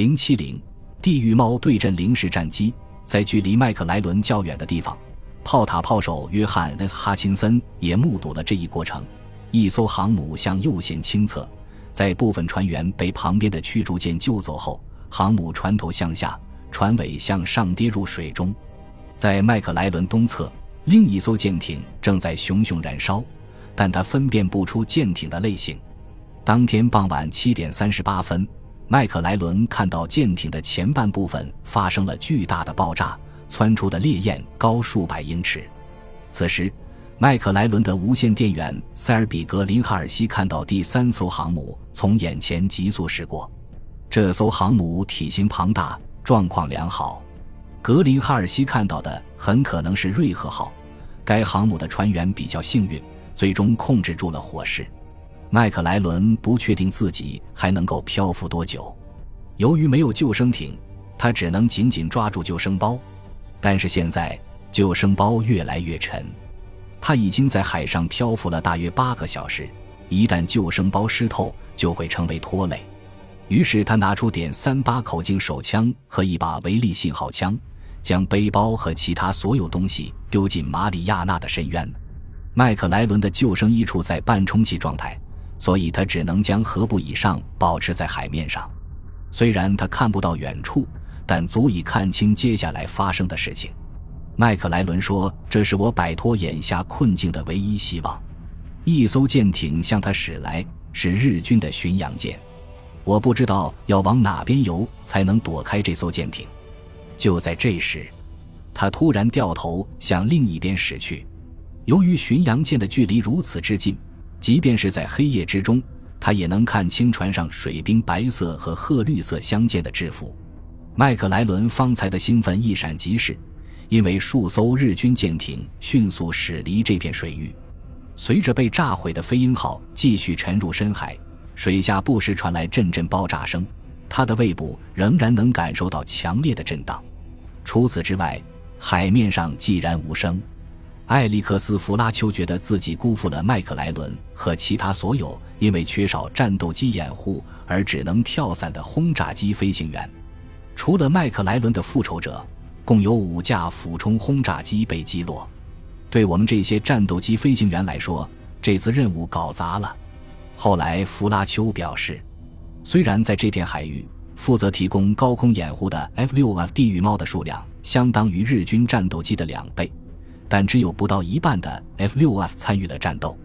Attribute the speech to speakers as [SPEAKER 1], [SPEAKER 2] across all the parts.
[SPEAKER 1] 零七零，地狱猫对阵零式战机，在距离麦克莱伦较远的地方，炮塔炮手约翰 ·S· 哈钦森也目睹了这一过程。一艘航母向右舷倾侧，在部分船员被旁边的驱逐舰救走后，航母船头向下，船尾向上跌入水中。在麦克莱伦东侧，另一艘舰艇正在熊熊燃烧，但他分辨不出舰艇的类型。当天傍晚七点三十八分，麦克莱伦看到舰艇的前半部分发生了巨大的爆炸，窜出的烈焰高数百英尺。此时，麦克莱伦的无线电员塞尔比格林哈尔西看到第三艘航母从眼前急速驶过，这艘航母体型庞大，状况良好。格林哈尔西看到的很可能是瑞赫号，该航母的船员比较幸运，最终控制住了火势。麦克莱伦不确定自己还能够漂浮多久，由于没有救生艇，他只能紧紧抓住救生包。但是现在救生包越来越沉，他已经在海上漂浮了大约八个小时，一旦救生包湿透，就会成为拖累。于是他拿出点三八口径手枪和一把维利信号枪。将背包和其他所有东西丢进马里亚纳的深渊。麦克莱伦的救生衣处在半充气状态，所以他只能将颌部以上保持在海面上。虽然他看不到远处，但足以看清接下来发生的事情。麦克莱伦说：“这是我摆脱眼下困境的唯一希望。”一艘舰艇向他驶来，是日军的巡洋舰。我不知道要往哪边游才能躲开这艘舰艇。就在这时，他突然掉头向另一边驶去。由于巡洋舰的距离如此之近，即便是在黑夜之中，他也能看清船上水兵白色和褐绿色相间的制服。麦克莱伦方才的兴奋一闪即逝，因为数艘日军舰艇迅速驶离这片水域。随着被炸毁的飞鹰号继续沉入深海，水下不时传来阵阵爆炸声，他的胃部仍然能感受到强烈的震荡。除此之外，海面上寂然无声。艾利克斯·弗拉丘觉得自己辜负了麦克莱伦和其他所有因为缺少战斗机掩护而只能跳伞的轰炸机飞行员。除了麦克莱伦的复仇者，共有五架俯冲轰炸机被击落。对我们这些战斗机飞行员来说，这次任务搞砸了。后来，弗拉丘表示，虽然在这片海域。负责提供高空掩护的 F-6F 地狱猫的数量相当于日军战斗机的两倍，但只有不到一半的 F-6F 参与了战斗。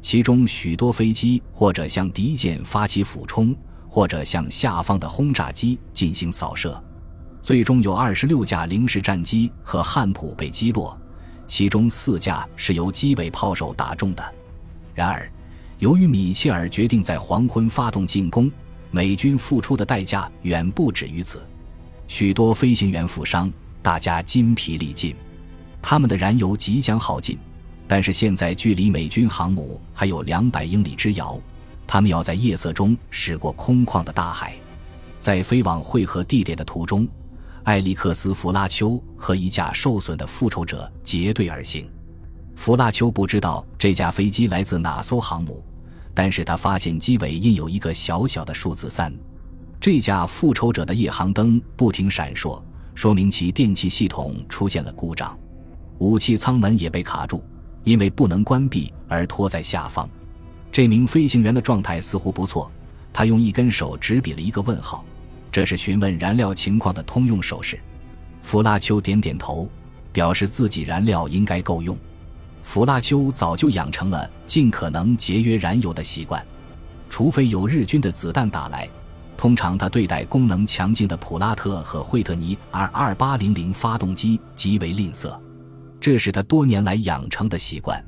[SPEAKER 1] 其中许多飞机或者向敌舰发起俯冲，或者向下方的轰炸机进行扫射。最终有二十六架零式战机和汉普被击落，其中四架是由机尾炮手打中的。然而，由于米切尔决定在黄昏发动进攻。美军付出的代价远不止于此，许多飞行员负伤，大家筋疲力尽，他们的燃油即将耗尽。但是现在距离美军航母还有两百英里之遥，他们要在夜色中驶过空旷的大海，在飞往汇合地点的途中，艾利克斯·弗拉丘和一架受损的复仇者结队而行。弗拉丘不知道这架飞机来自哪艘航母。但是他发现机尾印有一个小小的数字三，这架复仇者的夜航灯不停闪烁，说明其电气系统出现了故障，武器舱门也被卡住，因为不能关闭而拖在下方。这名飞行员的状态似乎不错，他用一根手指比了一个问号，这是询问燃料情况的通用手势。弗拉丘点点头，表示自己燃料应该够用。弗拉丘早就养成了尽可能节约燃油的习惯，除非有日军的子弹打来。通常他对待功能强劲的普拉特和惠特尼 R 二八零零发动机极为吝啬，这是他多年来养成的习惯。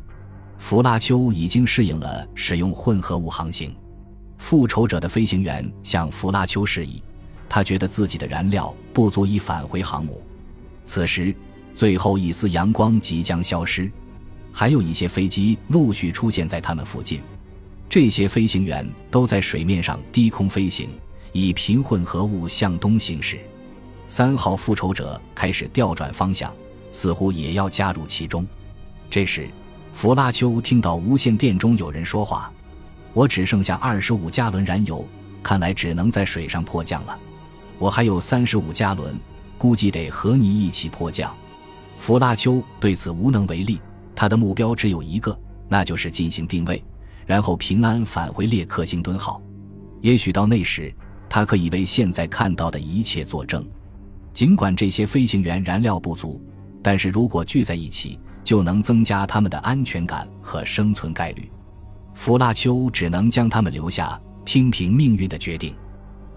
[SPEAKER 1] 弗拉丘已经适应了使用混合物航行。复仇者的飞行员向弗拉丘示意，他觉得自己的燃料不足以返回航母。此时，最后一丝阳光即将消失。还有一些飞机陆续出现在他们附近，这些飞行员都在水面上低空飞行，以平混合物向东行驶。三号复仇者开始调转方向，似乎也要加入其中。这时，弗拉丘听到无线电中有人说话：“我只剩下二十五加仑燃油，看来只能在水上迫降了。”我还有三十五加仑，估计得和你一起迫降。弗拉丘对此无能为力，他的目标只有一个，那就是进行定位，然后平安返回列克星敦号。也许到那时，他可以为现在看到的一切作证。尽管这些飞行员燃料不足，但是如果聚在一起，就能增加他们的安全感和生存概率。弗拉丘只能将他们留下，听凭命运的决定。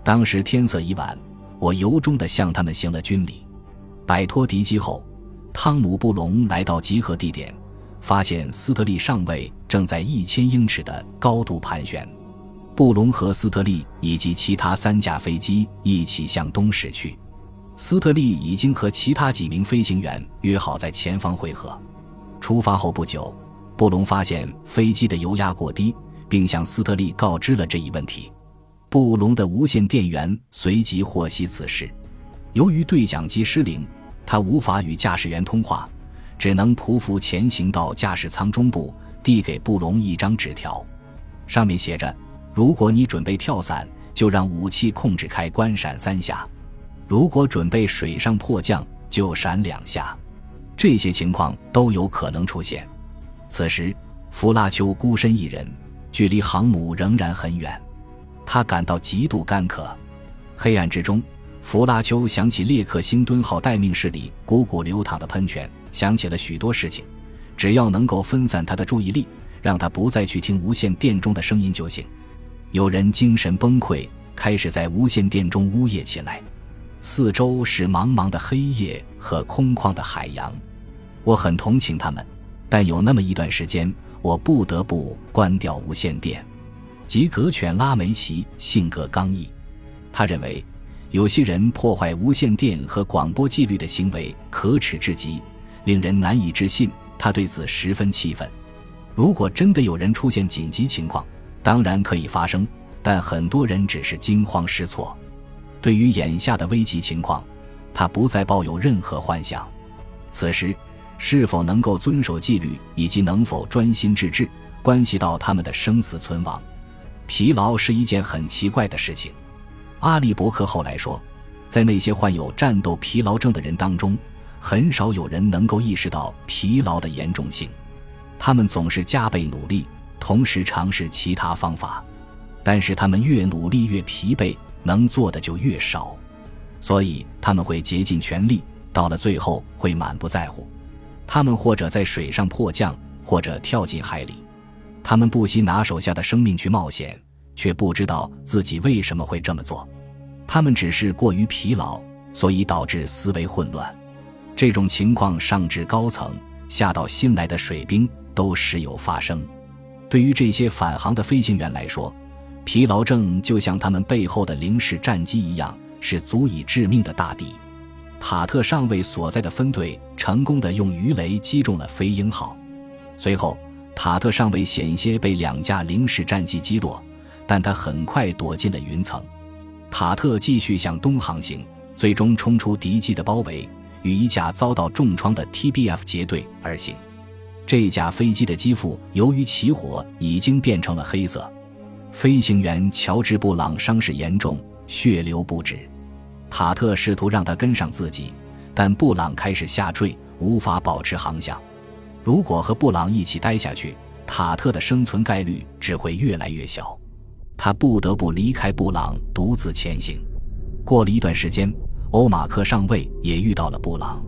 [SPEAKER 1] 当时天色已晚，我由衷地向他们行了军礼。摆脱敌机后。汤姆·布隆来到集合地点，发现斯特利上尉正在一千英尺的高度盘旋。布隆和斯特利以及其他三架飞机一起向东驶去。斯特利已经和其他几名飞行员约好在前方会合。出发后不久，布隆发现飞机的油压过低，并向斯特利告知了这一问题。布隆的无线电源随即获悉此事。由于对讲机失灵。他无法与驾驶员通话，只能匍匐前行到驾驶舱中部，递给布隆一张纸条，上面写着：“如果你准备跳伞，就让武器控制开关闪三下；如果准备水上迫降，就闪两下。”这些情况都有可能出现。此时，弗拉丘孤身一人，距离航母仍然很远，他感到极度干渴。黑暗之中。弗拉丘想起列克星敦号待命室里汩汩流淌的喷泉，想起了许多事情。只要能够分散他的注意力，让他不再去听无线电中的声音就行。有人精神崩溃，开始在无线电中呜咽起来。四周是茫茫的黑夜和空旷的海洋。我很同情他们，但有那么一段时间，我不得不关掉无线电。吉格犬拉梅奇性格刚毅，他认为。有些人破坏无线电和广播纪律的行为可耻至极，令人难以置信。他对此十分气愤。如果真的有人出现紧急情况，当然可以发生，但很多人只是惊慌失措。对于眼下的危急情况，他不再抱有任何幻想。此时，是否能够遵守纪律以及能否专心致志，关系到他们的生死存亡。疲劳是一件很奇怪的事情。阿利伯克后来说，在那些患有战斗疲劳症的人当中，很少有人能够意识到疲劳的严重性。他们总是加倍努力，同时尝试其他方法，但是他们越努力越疲惫，能做的就越少。所以他们会竭尽全力，到了最后会满不在乎。他们或者在水上迫降，或者跳进海里。他们不惜拿手下的生命去冒险。却不知道自己为什么会这么做，他们只是过于疲劳，所以导致思维混乱。这种情况上至高层，下到新来的水兵都时有发生。对于这些返航的飞行员来说，疲劳症就像他们背后的零式战机一样，是足以致命的大敌。塔特上尉所在的分队成功的用鱼雷击中了飞鹰号，随后塔特上尉险些被两架零式战机击落。但他很快躲进了云层。塔特继续向东航行，最终冲出敌机的包围，与一架遭到重创的 TBF 结队而行。这架飞机的机腹由于起火已经变成了黑色。飞行员乔治·布朗伤势严重，血流不止。塔特试图让他跟上自己，但布朗开始下坠，无法保持航向。如果和布朗一起待下去，塔特的生存概率只会越来越小。他不得不离开布朗，独自前行。过了一段时间，欧马克上尉也遇到了布朗。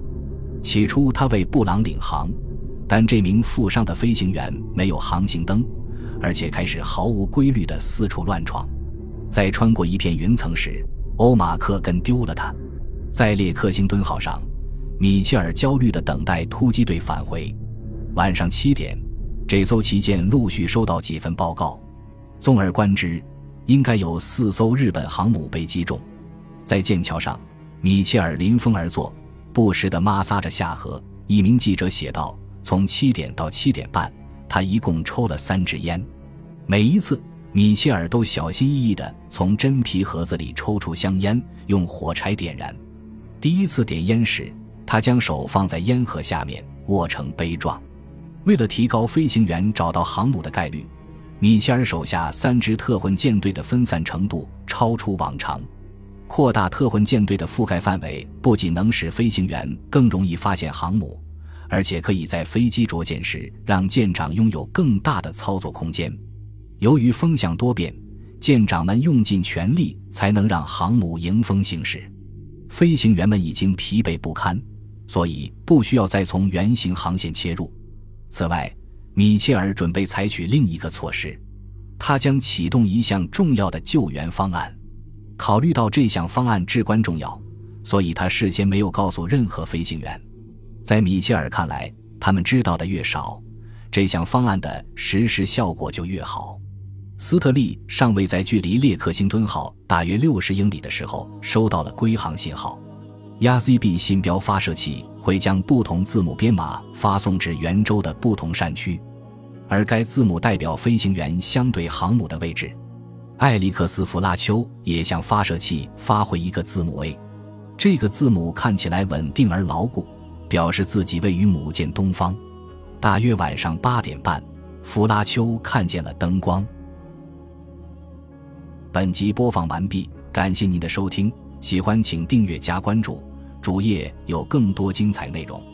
[SPEAKER 1] 起初，他为布朗领航，但这名负伤的飞行员没有航行灯，而且开始毫无规律地四处乱闯。在穿过一片云层时，欧马克跟丢了他。在列克星敦号上，米切尔焦虑地等待突击队返回。晚上七点，这艘旗舰陆续收到几份报告。纵而观之，应该有四艘日本航母被击中。在剑桥上，米切尔临风而坐，不时地摩挲着下颌。一名记者写道：“从七点到七点半，他一共抽了三支烟。每一次，米切尔都小心翼翼地从真皮盒子里抽出香烟，用火柴点燃。第一次点烟时，他将手放在烟盒下面，握成杯状。为了提高飞行员找到航母的概率。”米切尔手下三支特混舰队的分散程度超出往常。扩大特混舰队的覆盖范围，不仅能使飞行员更容易发现航母，而且可以在飞机着舰时让舰长拥有更大的操作空间。由于风向多变，舰长们用尽全力才能让航母迎风行驶。飞行员们已经疲惫不堪，所以不需要再从圆形航线切入。此外，米切尔准备采取另一个措施，他将启动一项重要的救援方案。考虑到这项方案至关重要，所以他事先没有告诉任何飞行员。在米切尔看来，他们知道的越少，这项方案的实施效果就越好。斯特利尚未在距离列克星敦号大约六十英里的时候收到了归航信号。压 ZB 信标发射器会将不同字母编码发送至圆周的不同扇区，而该字母代表飞行员相对航母的位置。艾利克斯·弗拉丘也向发射器发回一个字母 A，这个字母看起来稳定而牢固，表示自己位于母舰东方。大约晚上八点半，弗拉丘看见了灯光。本集播放完毕，感谢您的收听，喜欢请订阅加关注，主页有更多精彩内容。